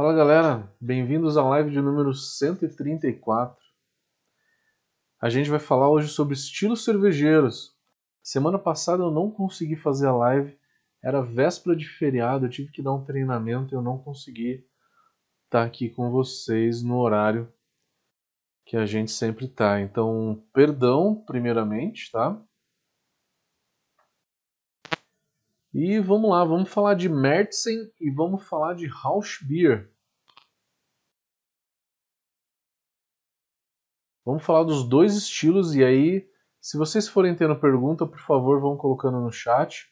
Fala galera, bem-vindos à live de número 134. A gente vai falar hoje sobre estilos cervejeiros. Semana passada eu não consegui fazer a live, era véspera de feriado, eu tive que dar um treinamento e eu não consegui estar aqui com vocês no horário que a gente sempre tá. Então, perdão, primeiramente, tá? E vamos lá, vamos falar de Märzen e vamos falar de Rauschbier. Vamos falar dos dois estilos e aí, se vocês forem tendo pergunta, por favor, vão colocando no chat,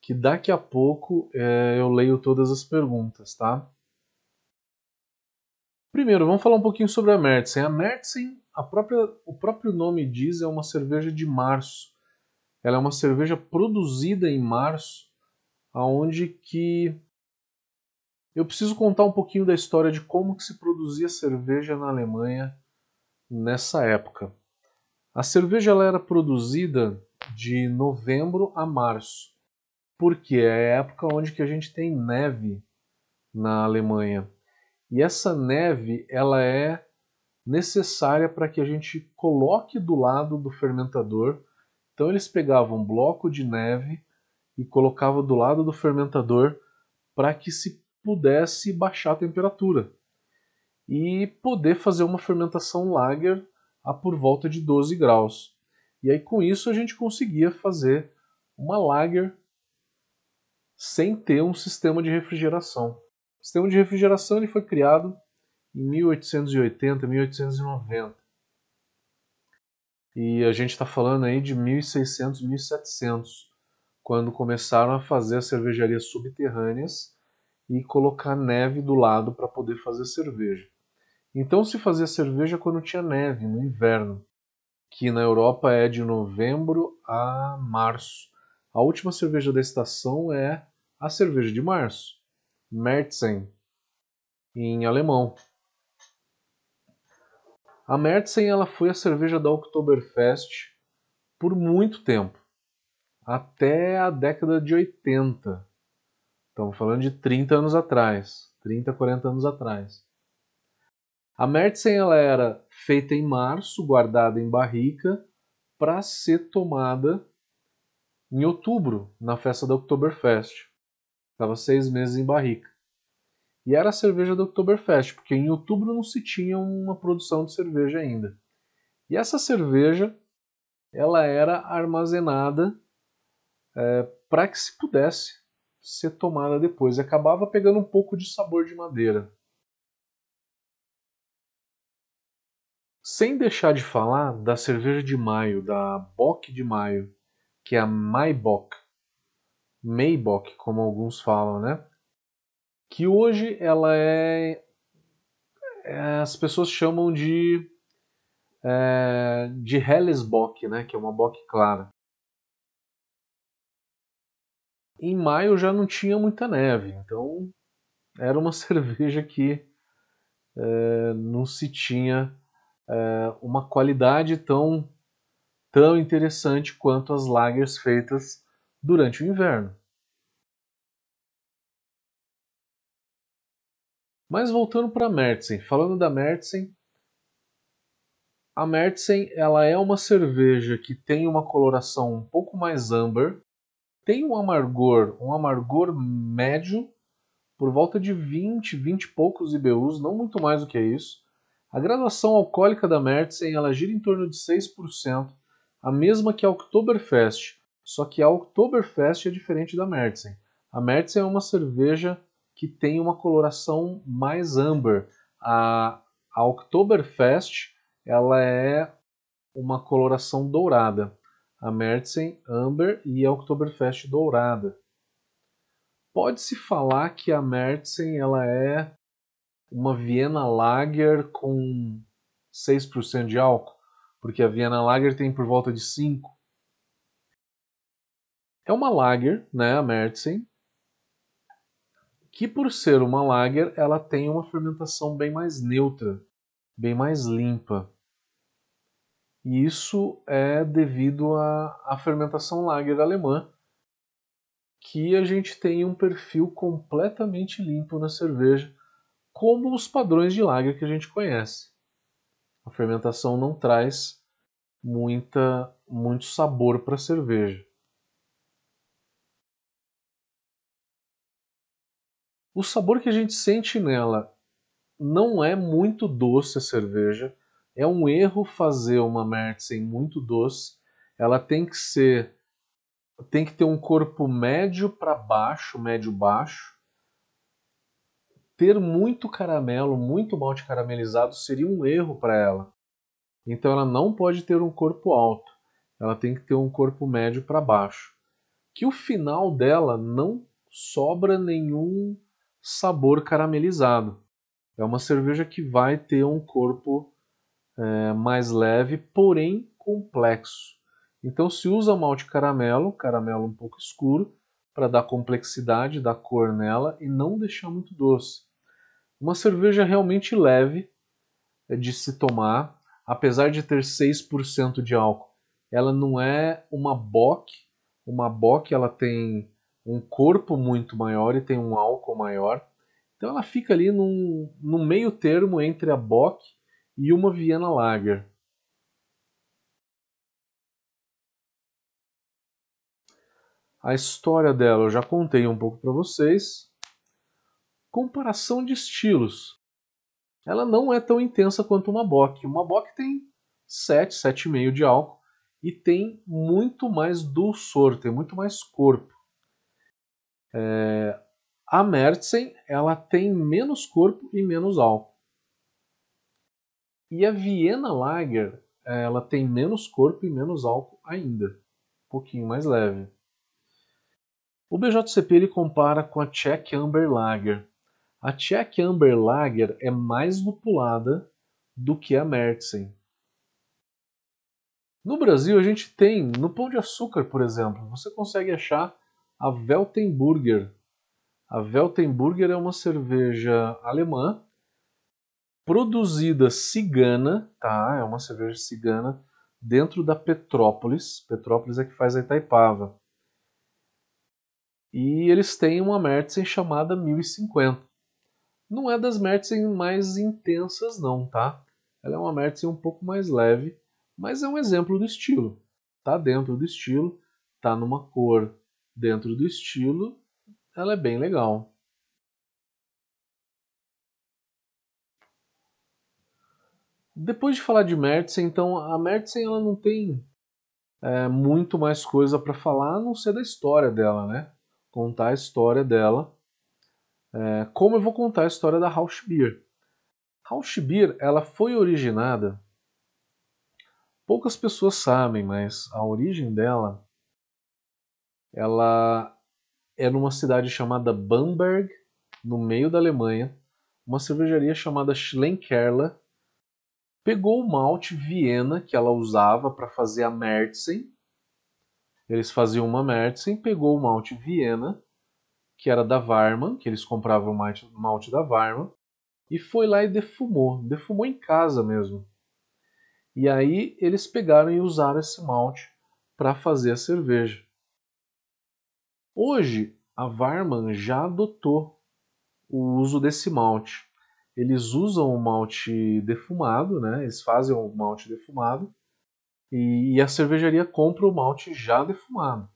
que daqui a pouco é, eu leio todas as perguntas, tá? Primeiro, vamos falar um pouquinho sobre a Märzen. A Märzen, a própria, o próprio nome diz, é uma cerveja de março. Ela é uma cerveja produzida em março aonde que eu preciso contar um pouquinho da história de como que se produzia cerveja na Alemanha nessa época. A cerveja ela era produzida de novembro a março, porque é a época onde que a gente tem neve na Alemanha. E essa neve ela é necessária para que a gente coloque do lado do fermentador. Então eles pegavam um bloco de neve e colocava do lado do fermentador para que se pudesse baixar a temperatura e poder fazer uma fermentação lager a por volta de 12 graus. E aí com isso a gente conseguia fazer uma lager sem ter um sistema de refrigeração. O sistema de refrigeração ele foi criado em 1880, 1890. E a gente está falando aí de 1600, 1700 quando começaram a fazer as cervejarias subterrâneas e colocar neve do lado para poder fazer cerveja. Então se fazia cerveja quando tinha neve, no inverno, que na Europa é de novembro a março. A última cerveja da estação é a cerveja de março, Märzen, em alemão. A Märzen ela foi a cerveja da Oktoberfest por muito tempo até a década de 80. Estamos falando de 30 anos atrás, 30, 40 anos atrás. A Märzen ela era feita em março, guardada em barrica, para ser tomada em outubro, na festa da Oktoberfest. Estava seis meses em barrica. E era a cerveja da Oktoberfest, porque em outubro não se tinha uma produção de cerveja ainda. E essa cerveja ela era armazenada é, para que se pudesse ser tomada depois. E acabava pegando um pouco de sabor de madeira. Sem deixar de falar da cerveja de maio, da Bock de maio, que é a Maibock, Maibock, como alguns falam, né? Que hoje ela é, é as pessoas chamam de é, de Hellesbock, né? Que é uma bock clara em maio já não tinha muita neve, então era uma cerveja que é, não se tinha é, uma qualidade tão, tão interessante quanto as lagers feitas durante o inverno. Mas voltando para a Märzen, falando da Märzen, a Märzen ela é uma cerveja que tem uma coloração um pouco mais amber, tem um amargor, um amargor médio, por volta de 20, 20 e poucos IBUs, não muito mais do que isso. A graduação alcoólica da Märzen ela gira em torno de 6%, a mesma que a Oktoberfest, só que a Oktoberfest é diferente da Märzen. A Märzen é uma cerveja que tem uma coloração mais amber. A, a Oktoberfest ela é uma coloração dourada a Märzen Amber e a Oktoberfest Dourada. Pode-se falar que a Märzen ela é uma Viena Lager com 6% de álcool, porque a Viena Lager tem por volta de 5. É uma lager, né, a Märzen, que por ser uma lager, ela tem uma fermentação bem mais neutra, bem mais limpa. E isso é devido à, à fermentação lager alemã, que a gente tem um perfil completamente limpo na cerveja, como os padrões de lager que a gente conhece. A fermentação não traz muita, muito sabor para a cerveja. O sabor que a gente sente nela não é muito doce a cerveja. É um erro fazer uma Märzen muito doce. Ela tem que ser tem que ter um corpo médio para baixo, médio baixo. Ter muito caramelo, muito malte caramelizado seria um erro para ela. Então ela não pode ter um corpo alto. Ela tem que ter um corpo médio para baixo. Que o final dela não sobra nenhum sabor caramelizado. É uma cerveja que vai ter um corpo é, mais leve, porém complexo. Então se usa malte caramelo, caramelo um pouco escuro, para dar complexidade, dar cor nela e não deixar muito doce. Uma cerveja realmente leve é de se tomar, apesar de ter 6% de álcool. Ela não é uma bock, uma bock ela tem um corpo muito maior e tem um álcool maior. Então ela fica ali num meio termo entre a Bock e uma Viena Lager. A história dela eu já contei um pouco para vocês. Comparação de estilos. Ela não é tão intensa quanto uma Bock. Uma Bock tem 7, 7,5 de álcool e tem muito mais dulçor, tem muito mais corpo. É, a Märzen ela tem menos corpo e menos álcool. E a Viena Lager ela tem menos corpo e menos álcool ainda, um pouquinho mais leve. O BJCP ele compara com a Czech Amber Lager. A Czech Amber Lager é mais lupulada do que a Märzen. No Brasil a gente tem, no Pão de Açúcar, por exemplo, você consegue achar a Weltenburger. A Weltenburger é uma cerveja alemã produzida cigana, tá? É uma cerveja cigana dentro da Petrópolis. Petrópolis é que faz a Itaipava. E eles têm uma Märzen chamada 1050. Não é das Märzen mais intensas não, tá? Ela é uma Märzen um pouco mais leve, mas é um exemplo do estilo. Tá dentro do estilo, tá numa cor dentro do estilo, ela é bem legal. Depois de falar de Märzen, então a Märzen ela não tem é, muito mais coisa para falar a não ser da história dela, né? Contar a história dela, é, como eu vou contar a história da Rauschbier. Rauschbier ela foi originada, poucas pessoas sabem, mas a origem dela ela é numa cidade chamada Bamberg, no meio da Alemanha. Uma cervejaria chamada Schlenkerla pegou o malte Viena que ela usava para fazer a Märzen. Eles faziam uma Märzen, pegou o malte Viena, que era da Varman, que eles compravam o malte, malte da Varman, e foi lá e defumou, defumou em casa mesmo. E aí eles pegaram e usaram esse malte para fazer a cerveja. Hoje, a Varman já adotou o uso desse malte. Eles usam o malte defumado, né? eles fazem o malte defumado e, a cervejaria compra o malte já defumado.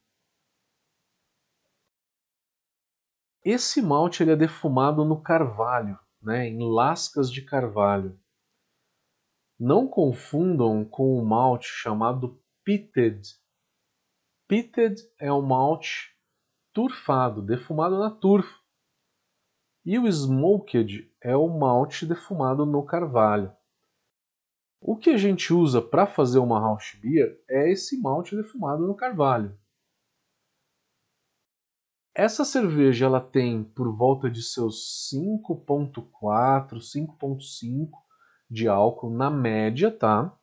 Esse malte ele é defumado no carvalho, né? em lascas de carvalho. Não confundam com o malte chamado pitted. Pitted é um malte turfado, defumado na turfa. E o smoked é o malte defumado no carvalho. O que a gente usa para fazer uma house beer é esse malte defumado no carvalho. Essa cerveja ela tem por volta de seus 5.4, 5.5 de álcool na média, tá?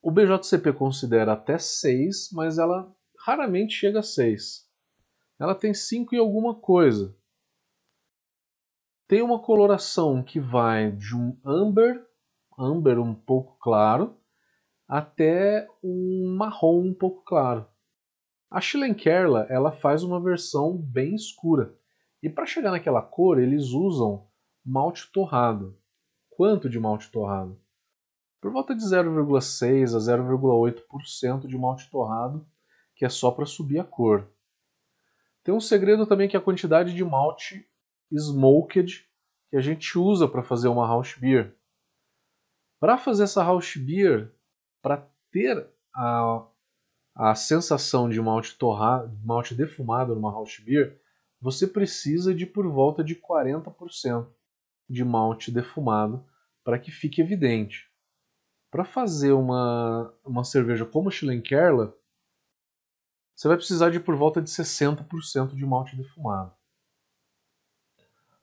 O BJCP considera até 6, mas ela raramente chega a 6. Ela tem 5 e alguma coisa. Tem uma coloração que vai de um amber, amber um pouco claro, até um marrom um pouco claro. A Schlenkerla ela faz uma versão bem escura. E para chegar naquela cor, eles usam malte torrado. Quanto de malte torrado? Por volta de 0,6 a 0,8% de malte torrado, que é só para subir a cor. Tem um segredo também que é a quantidade de malte smoked que a gente usa para fazer uma house beer. Para fazer essa house beer, para ter a, a sensação de malte torrado, malte defumado numa house beer, você precisa de por volta de 40% de malte defumado para que fique evidente. Para fazer uma, uma cerveja como Schlenkerla, você vai precisar de por volta de 60% de malte defumado.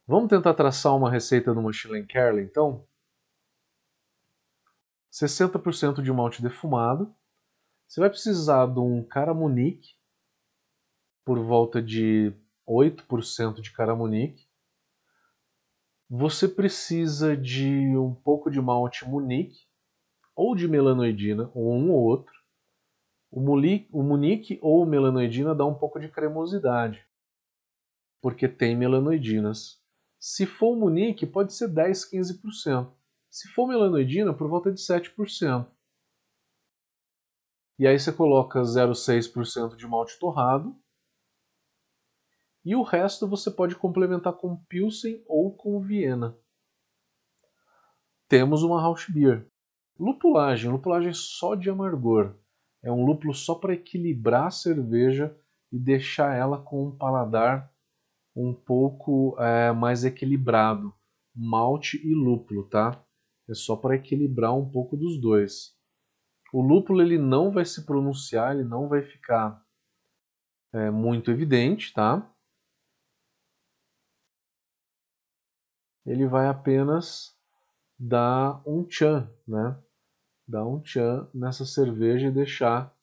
Vamos tentar traçar uma receita de uma Schlenkerla, então? 60% de malte defumado. Você vai precisar de um Caramunique, por volta de 8% de Caramunique. Você precisa de um pouco de malte Munique, ou de melanoidina, ou um ou outro. O, o Munique ou melanoidina dá um pouco de cremosidade, porque tem melanoidinas. Se for o Munique, pode ser 10, 15%. Se for melanoidina, por volta de 7%. E aí você coloca 0,6% de malte torrado. E o resto você pode complementar com Pilsen ou com Viena. Temos uma Rausch Beer. Lupulagem, lupulagem só de amargor. É um lúpulo só para equilibrar a cerveja e deixar ela com um paladar um pouco é, mais equilibrado. Malte e lúpulo, tá? É só para equilibrar um pouco dos dois. O lúpulo ele não vai se pronunciar, ele não vai ficar é, muito evidente, tá? Ele vai apenas dar um tchan, né? Dar um tchan nessa cerveja e deixar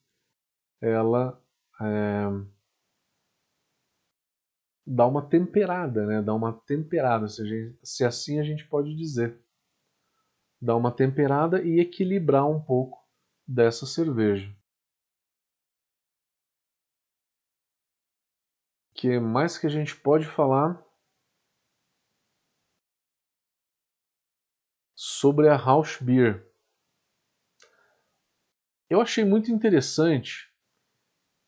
ela é, dar uma temperada, né? Dar uma temperada, se, gente, se assim a gente pode dizer. Dar uma temperada e equilibrar um pouco dessa cerveja. O que mais que a gente pode falar sobre a House Beer? Eu achei muito interessante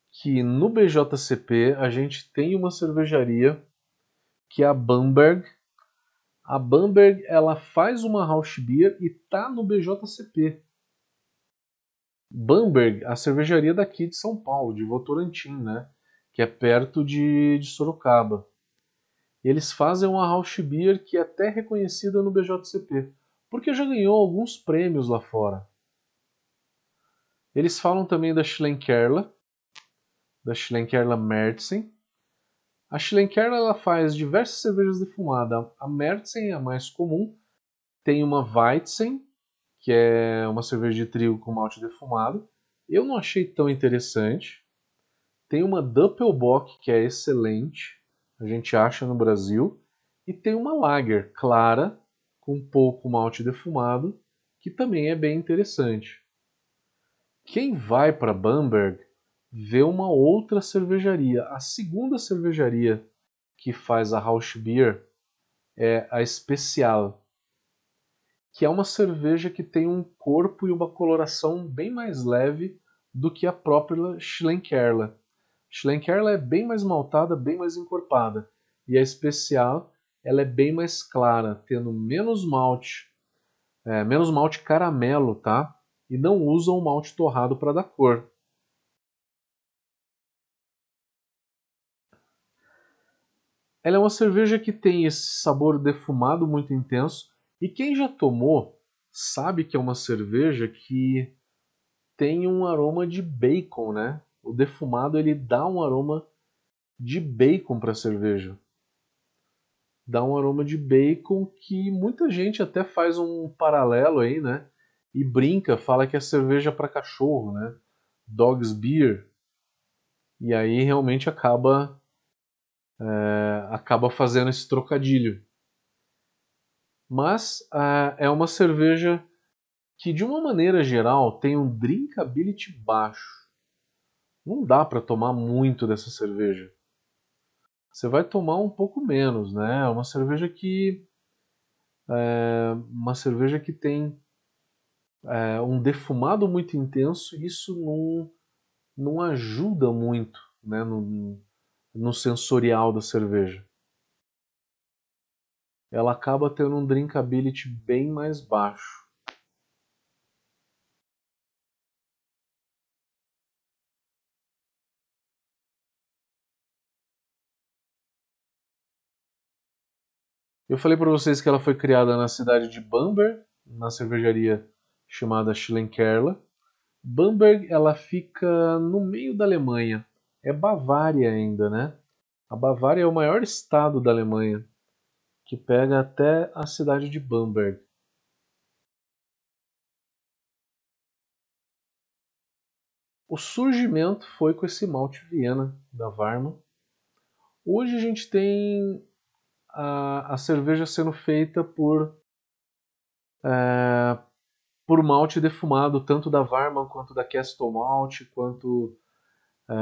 que no BJCP a gente tem uma cervejaria que é a Bamberg. A Bamberg ela faz uma house beer e tá no BJCP. Bamberg, a cervejaria daqui de São Paulo, de Votorantim, né? Que é perto de, de Sorocaba. Eles fazem uma house beer que é até reconhecida no BJCP, porque já ganhou alguns prêmios lá fora. Eles falam também da Schlenkerla, da Schlenkerla Märzen. A Schlenkerla ela faz diversas cervejas defumadas. A Märzen é a mais comum. Tem uma Weizen, que é uma cerveja de trigo com malte defumado. Eu não achei tão interessante. Tem uma Doppelbock, que é excelente. A gente acha no Brasil. E tem uma Lager clara, com pouco malte defumado, que também é bem interessante. Quem vai para Bamberg vê uma outra cervejaria. A segunda cervejaria que faz a Rausch Beer é a Special, que é uma cerveja que tem um corpo e uma coloração bem mais leve do que a própria Schlenkerla. Schlenkerla é bem mais maltada, bem mais encorpada, e a Special ela é bem mais clara, tendo menos malte, é, menos malte caramelo, tá? E não usam malte torrado para dar cor. Ela é uma cerveja que tem esse sabor defumado muito intenso e quem já tomou sabe que é uma cerveja que tem um aroma de bacon, né? O defumado ele dá um aroma de bacon para a cerveja. Dá um aroma de bacon que muita gente até faz um paralelo aí, né? E brinca, fala que é cerveja para cachorro, né? Dog's beer. E aí realmente acaba é, acaba fazendo esse trocadilho. Mas é, é uma cerveja que de uma maneira geral tem um drinkability baixo. Não dá para tomar muito dessa cerveja. você vai tomar um pouco menos, né? É uma cerveja que é uma cerveja que tem é, um defumado muito intenso isso não, não ajuda muito né, no, no sensorial da cerveja. Ela acaba tendo um drinkability bem mais baixo. Eu falei para vocês que ela foi criada na cidade de Bamberg, na cervejaria chamada Schlenkerla. Bamberg ela fica no meio da Alemanha, é Bavária ainda, né? A Bavária é o maior estado da Alemanha, que pega até a cidade de Bamberg. O surgimento foi com esse malte Viena da Varma. Hoje a gente tem a, a cerveja sendo feita por é, por malte defumado, tanto da Varman quanto da Castle Malt, quanto é,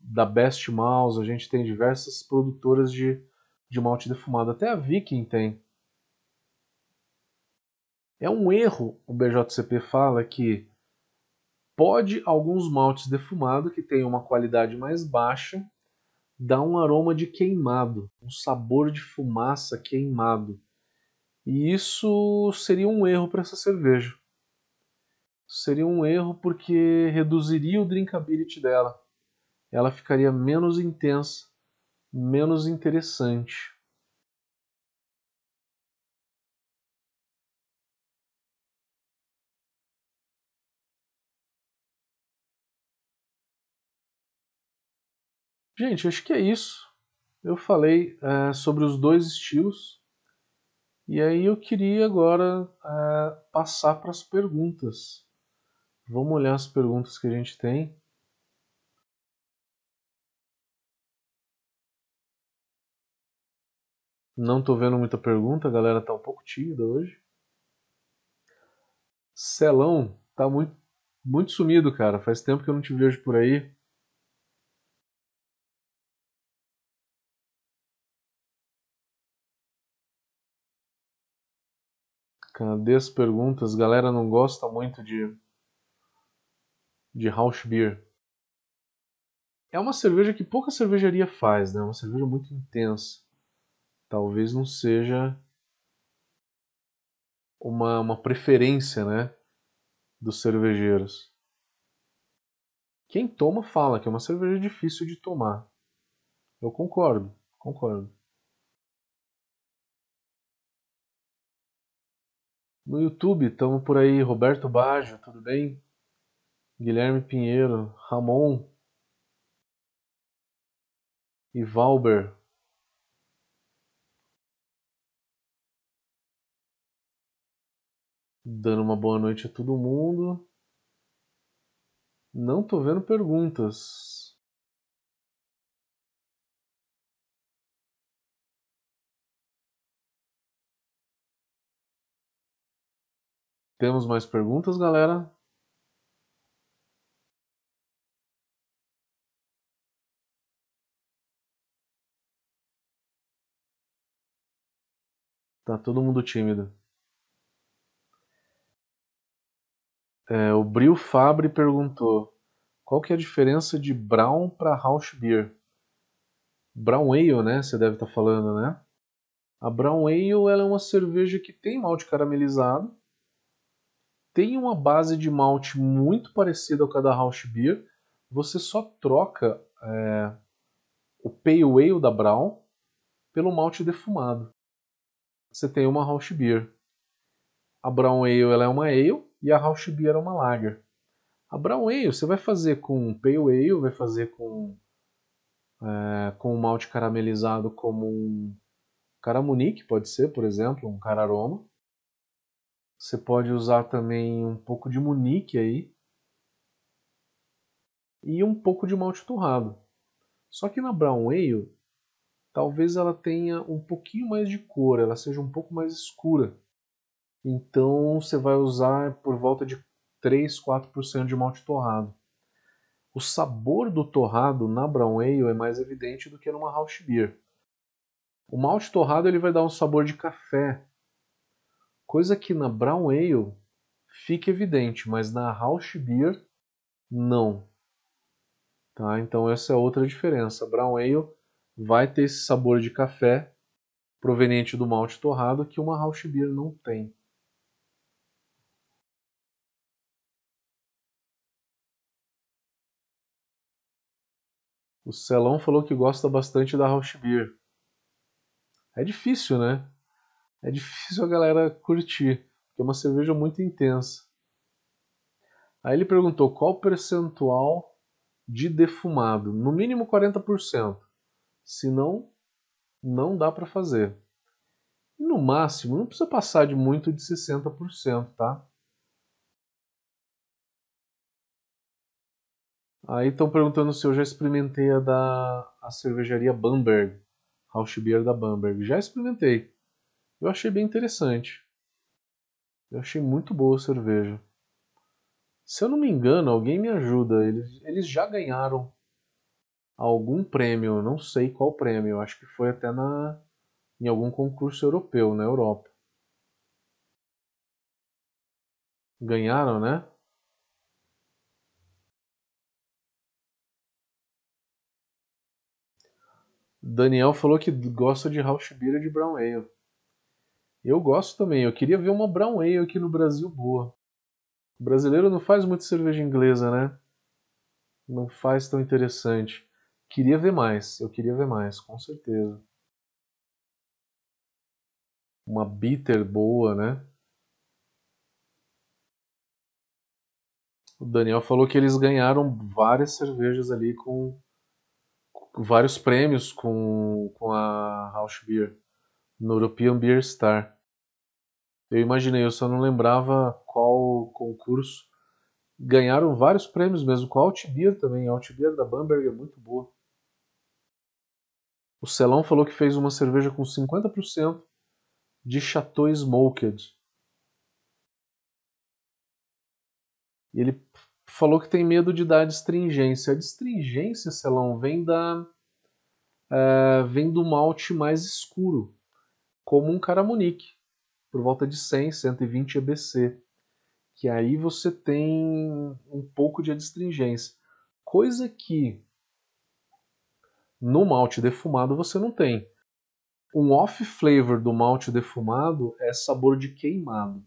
da Best Mouse. A gente tem diversas produtoras de, de malte defumado. Até a Viking tem. É um erro, o BJCP fala que pode alguns maltes defumados que têm uma qualidade mais baixa dá um aroma de queimado, um sabor de fumaça queimado. E isso seria um erro para essa cerveja. Seria um erro porque reduziria o drinkability dela. Ela ficaria menos intensa, menos interessante. Gente, acho que é isso. Eu falei é, sobre os dois estilos. E aí eu queria agora é, passar para as perguntas. Vamos olhar as perguntas que a gente tem. Não estou vendo muita pergunta, a galera está um pouco tímida hoje. Celão, tá muito, muito sumido, cara. Faz tempo que eu não te vejo por aí. Cadê as perguntas? Galera não gosta muito de de house beer. É uma cerveja que pouca cervejaria faz, né? É uma cerveja muito intensa. Talvez não seja uma, uma preferência, né, dos cervejeiros. Quem toma fala que é uma cerveja difícil de tomar. Eu concordo, concordo. No YouTube, estamos por aí, Roberto Baggio, tudo bem? Guilherme Pinheiro, Ramon e Valber. Dando uma boa noite a todo mundo. Não tô vendo perguntas. Temos mais perguntas, galera? Tá todo mundo tímido. É, o Bril Fabre perguntou: qual que é a diferença de Brown para House Beer? Brown Ale, né? Você deve estar tá falando, né? A Brown Ale ela é uma cerveja que tem malte caramelizado tem uma base de malte muito parecida com a da Rausch Beer, você só troca é, o Pale Ale da Brown pelo malte defumado. Você tem uma Rausch Beer. A Brown Ale ela é uma Ale e a Rausch Beer é uma Lager. A Brown Ale você vai fazer com Pale Ale, vai fazer com é, com um malte caramelizado como um Caramunique, pode ser, por exemplo, um Cararoma. Você pode usar também um pouco de munique aí. E um pouco de malte torrado. Só que na Brown Ale, talvez ela tenha um pouquinho mais de cor, ela seja um pouco mais escura. Então você vai usar por volta de 3, 4% de malte torrado. o sabor do torrado na Brown Ale é mais evidente do que numa House Beer. O malte torrado ele vai dar um sabor de café, coisa que na Brown Ale fica evidente, mas na House Beer não. Tá? Então essa é outra diferença. Brown Ale vai ter esse sabor de café proveniente do malte torrado que uma House Beer não tem. O Celão falou que gosta bastante da House Beer. É difícil, né? É difícil a galera curtir, porque é uma cerveja muito intensa. Aí ele perguntou qual o percentual de defumado. No mínimo 40%. Senão, não dá para fazer. E no máximo, não precisa passar de muito de 60%, tá? Aí estão perguntando se eu já experimentei a da a cervejaria Bamberg, House Beer da Bamberg. Já experimentei. Eu achei bem interessante. Eu achei muito boa a cerveja. Se eu não me engano, alguém me ajuda. Eles, eles já ganharam algum prêmio, não sei qual prêmio. Acho que foi até na em algum concurso europeu na Europa. Ganharam, né? Daniel falou que gosta de House Beer e de Brown Ale. Eu gosto também. Eu queria ver uma Brown Ale aqui no Brasil boa. O brasileiro não faz muito cerveja inglesa, né? Não faz tão interessante. Queria ver mais. Eu queria ver mais, com certeza. Uma bitter boa, né? O Daniel falou que eles ganharam várias cervejas ali com vários prêmios com, com a House Beer no European Beer Star. Eu imaginei, eu só não lembrava qual concurso. Ganharam vários prêmios mesmo, com a Altbier também. A Altbier da Bamberg é muito boa. O Celão falou que fez uma cerveja com 50% de Chateau Smoked. E ele falou que tem medo de dar distringência. A distringência, Celão, vem da é, vem do malte mais escuro, como um Caramunique, por volta de 100, 120 EBC, que aí você tem um pouco de adstringência, coisa que no malte defumado você não tem. Um off flavor do malte defumado é sabor de queimado,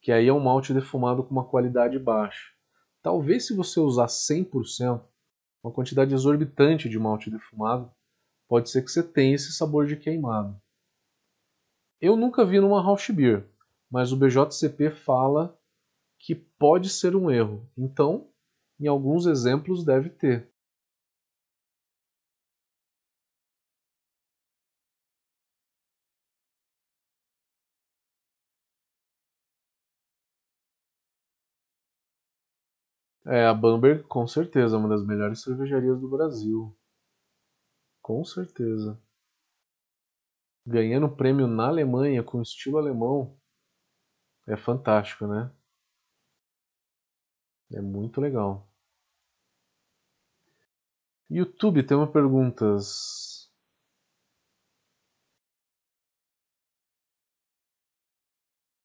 que aí é um malte defumado com uma qualidade baixa. Talvez se você usar 100%, uma quantidade exorbitante de malte defumado, pode ser que você tenha esse sabor de queimado. Eu nunca vi numa house beer, mas o BJCP fala que pode ser um erro. Então, em alguns exemplos deve ter. É, a Bamberg com certeza é uma das melhores cervejarias do Brasil. Com certeza. Ganhando prêmio na Alemanha com estilo alemão é fantástico, né? É muito legal. YouTube tem uma perguntas.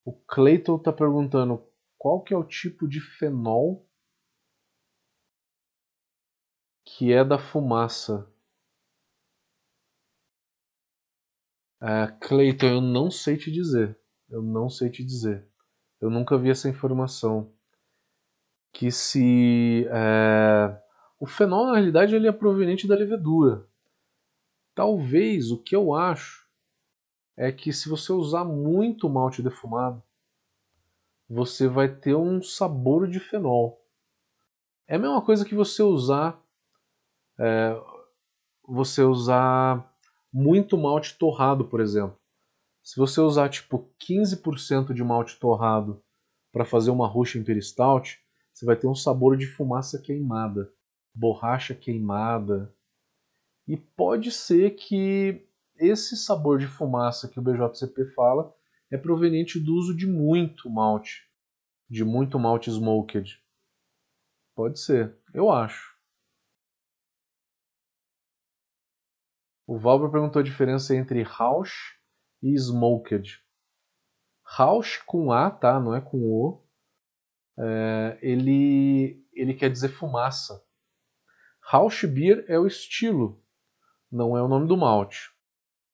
O Clayton está perguntando qual que é o tipo de fenol que é da fumaça. Uh, Cleiton, eu não sei te dizer. Eu não sei te dizer. Eu nunca vi essa informação. Que se. É... O fenol, na realidade, ele é proveniente da levedura. Talvez o que eu acho é que se você usar muito malte defumado, você vai ter um sabor de fenol. É a mesma coisa que você usar é, você usar muito malte torrado, por exemplo. Se você usar tipo 15% de malte torrado para fazer uma Russian Stout, você vai ter um sabor de fumaça queimada, borracha queimada. E pode ser que esse sabor de fumaça que o BJCP fala é proveniente do uso de muito malte, de muito malte smoked. Pode ser, eu acho. O Valber perguntou a diferença entre Rausch e Smoked. Rausch com A, tá? Não é com O. É, ele, ele quer dizer fumaça. Rausch Beer é o estilo, não é o nome do malte.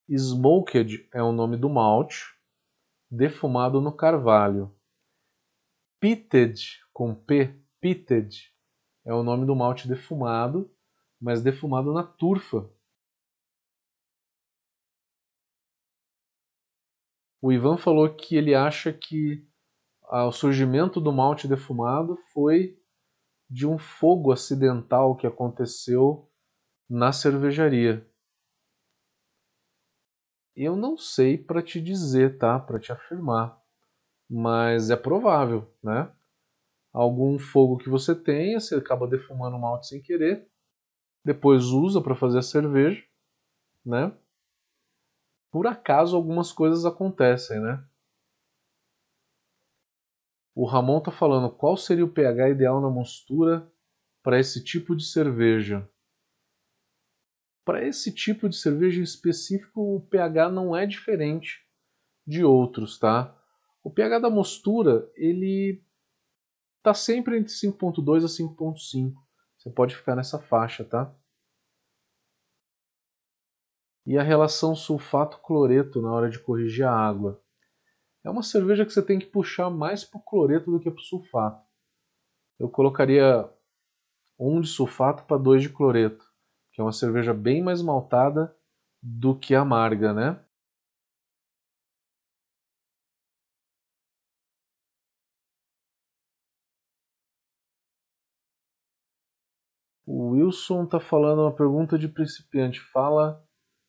Smoked é o nome do malte, defumado no carvalho. Pitted, com P, pitted, é o nome do malte defumado, mas defumado na turfa. O Ivan falou que ele acha que ah, o surgimento do malte defumado foi de um fogo acidental que aconteceu na cervejaria. Eu não sei para te dizer, tá? Para te afirmar, mas é provável, né? Algum fogo que você tenha, você acaba defumando o malte sem querer, depois usa para fazer a cerveja, né? Por acaso algumas coisas acontecem, né? O Ramon tá falando qual seria o pH ideal na mostura para esse tipo de cerveja. Para esse tipo de cerveja em específico, o pH não é diferente de outros, tá? O pH da mostura, ele tá sempre entre 5.2 a 5.5. Você pode ficar nessa faixa, tá? E a relação sulfato-cloreto na hora de corrigir a água. É uma cerveja que você tem que puxar mais para o cloreto do que para o sulfato. Eu colocaria um de sulfato para dois de cloreto, que é uma cerveja bem mais maltada do que amarga, né? O Wilson está falando uma pergunta de principiante. Fala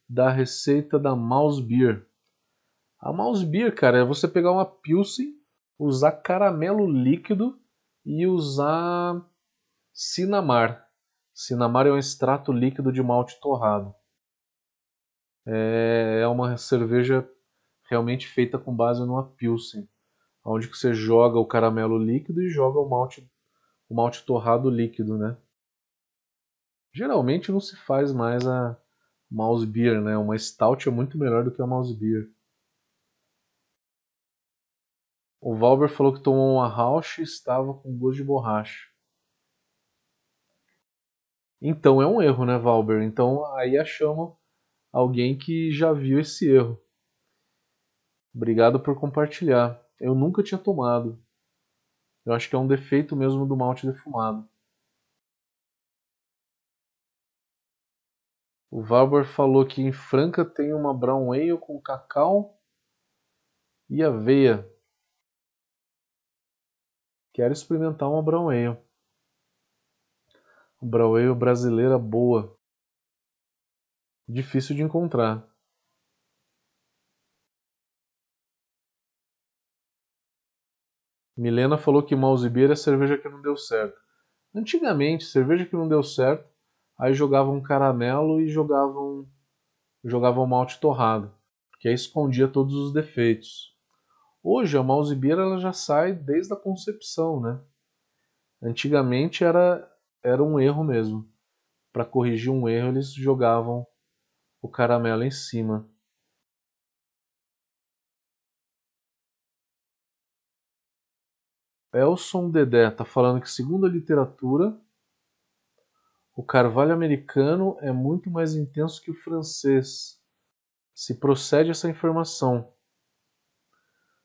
da receita da Mouse Beer. A Mouse Beer, cara, é você pegar uma Pilsen, usar caramelo líquido e usar Sinamar. Sinamar é um extrato líquido de malte torrado. É, é uma cerveja realmente feita com base numa Pilsen, onde você joga o caramelo líquido e joga o malte, o malte torrado líquido, né? Geralmente não se faz mais a, mouse beer, né? Uma stout é muito melhor do que a mouse beer. O Valber falou que tomou uma Rausch e estava com gosto de borracha. Então é um erro, né, Valber? Então aí achamos alguém que já viu esse erro. Obrigado por compartilhar. Eu nunca tinha tomado. Eu acho que é um defeito mesmo do malte defumado. O Valber falou que em Franca tem uma brown ale com cacau e aveia. Quero experimentar uma brown ale. Brown ale brasileira boa. Difícil de encontrar. Milena falou que beer é cerveja que não deu certo. Antigamente, cerveja que não deu certo aí jogavam caramelo e jogavam jogavam malte torrado, que aí escondia todos os defeitos. Hoje a beer ela já sai desde a concepção, né? Antigamente era era um erro mesmo. Para corrigir um erro eles jogavam o caramelo em cima. Elson Dedé está falando que segundo a literatura o carvalho americano é muito mais intenso que o francês. Se procede essa informação.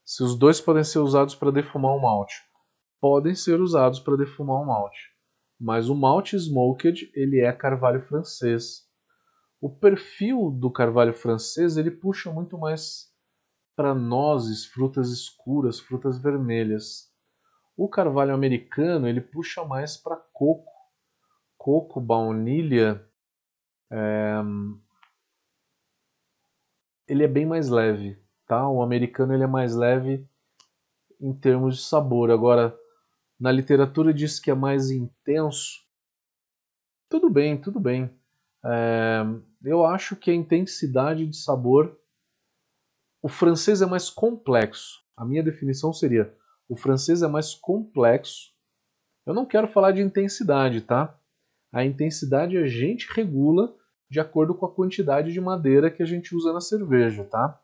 Se os dois podem ser usados para defumar o malte, podem ser usados para defumar o malte. Mas o malte smoked ele é carvalho francês. O perfil do carvalho francês ele puxa muito mais para nozes, frutas escuras, frutas vermelhas. O carvalho americano ele puxa mais para coco coco, baunilha, é... ele é bem mais leve, tá? O americano ele é mais leve em termos de sabor. Agora, na literatura diz que é mais intenso. Tudo bem, tudo bem. É... eu acho que a intensidade de sabor, o francês é mais complexo. A minha definição seria: o francês é mais complexo Eu não quero falar de intensidade, tá? A intensidade a gente regula de acordo com a quantidade de madeira que a gente usa na cerveja, tá?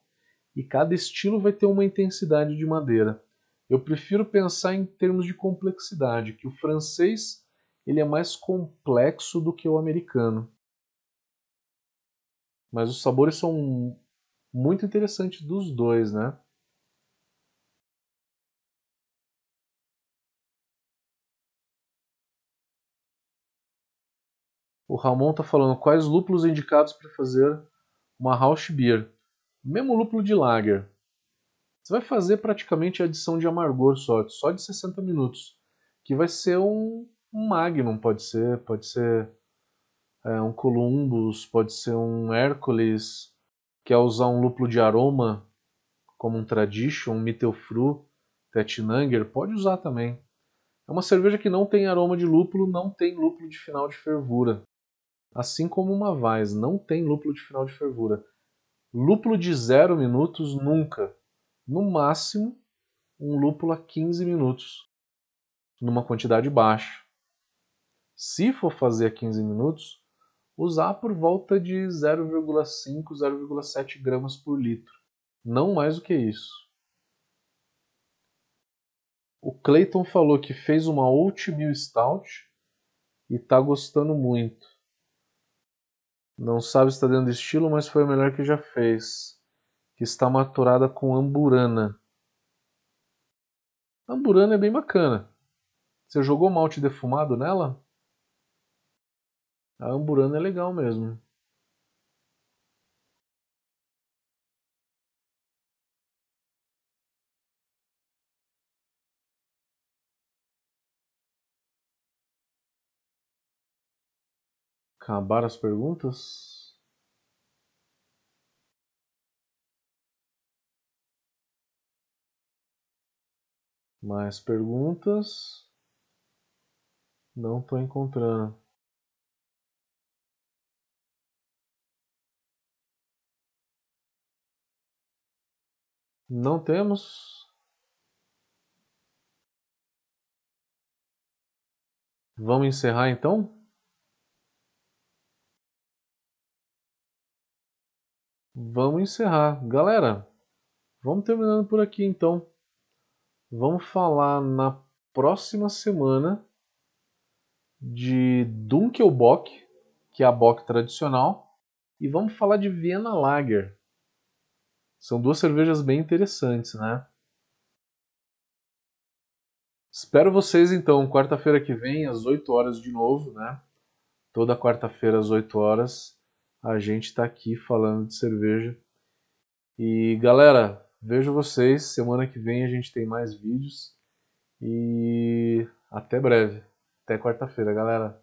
E cada estilo vai ter uma intensidade de madeira. Eu prefiro pensar em termos de complexidade, que o francês ele é mais complexo do que o americano. Mas os sabores são muito interessantes dos dois, né? O Ramon está falando quais lúpulos indicados para fazer uma Rausch Beer. Mesmo lúpulo de lager. Você vai fazer praticamente a adição de amargor só, só de 60 minutos. Que vai ser um, um Magnum, pode ser, pode ser é, um Columbus, pode ser um Hércules. Quer usar um lúpulo de aroma, como um Tradition, um Mittelfru, Tettnanger, pode usar também. É uma cerveja que não tem aroma de lúpulo, não tem lúpulo de final de fervura. Assim como uma Weiss não tem lúpulo de final de fervura. Lúpulo de zero minutos nunca. No máximo, um lúpulo a 15 minutos, numa quantidade baixa. Se for fazer a 15 minutos, usar por volta de 0,5, 0,7 gramas por litro. Não mais do que isso. O Clayton falou que fez uma Oatmeal Stout e está gostando muito. Não sabe se está dentro do estilo, mas foi a melhor que já fez. Que está maturada com amburana. Amburana é bem bacana. Você jogou malte defumado nela? A amburana é legal mesmo. Acabaram as perguntas? Mais perguntas? Não estou encontrando. Não temos. Vamos encerrar então? Vamos encerrar. Galera, vamos terminando por aqui então. Vamos falar na próxima semana de Dunkelbock, que é a Bock tradicional, e vamos falar de Vienna Lager. São duas cervejas bem interessantes, né? Espero vocês então, quarta-feira que vem, às 8 horas de novo, né? Toda quarta-feira às 8 horas a gente está aqui falando de cerveja. E galera, vejo vocês. Semana que vem a gente tem mais vídeos. E até breve. Até quarta-feira, galera.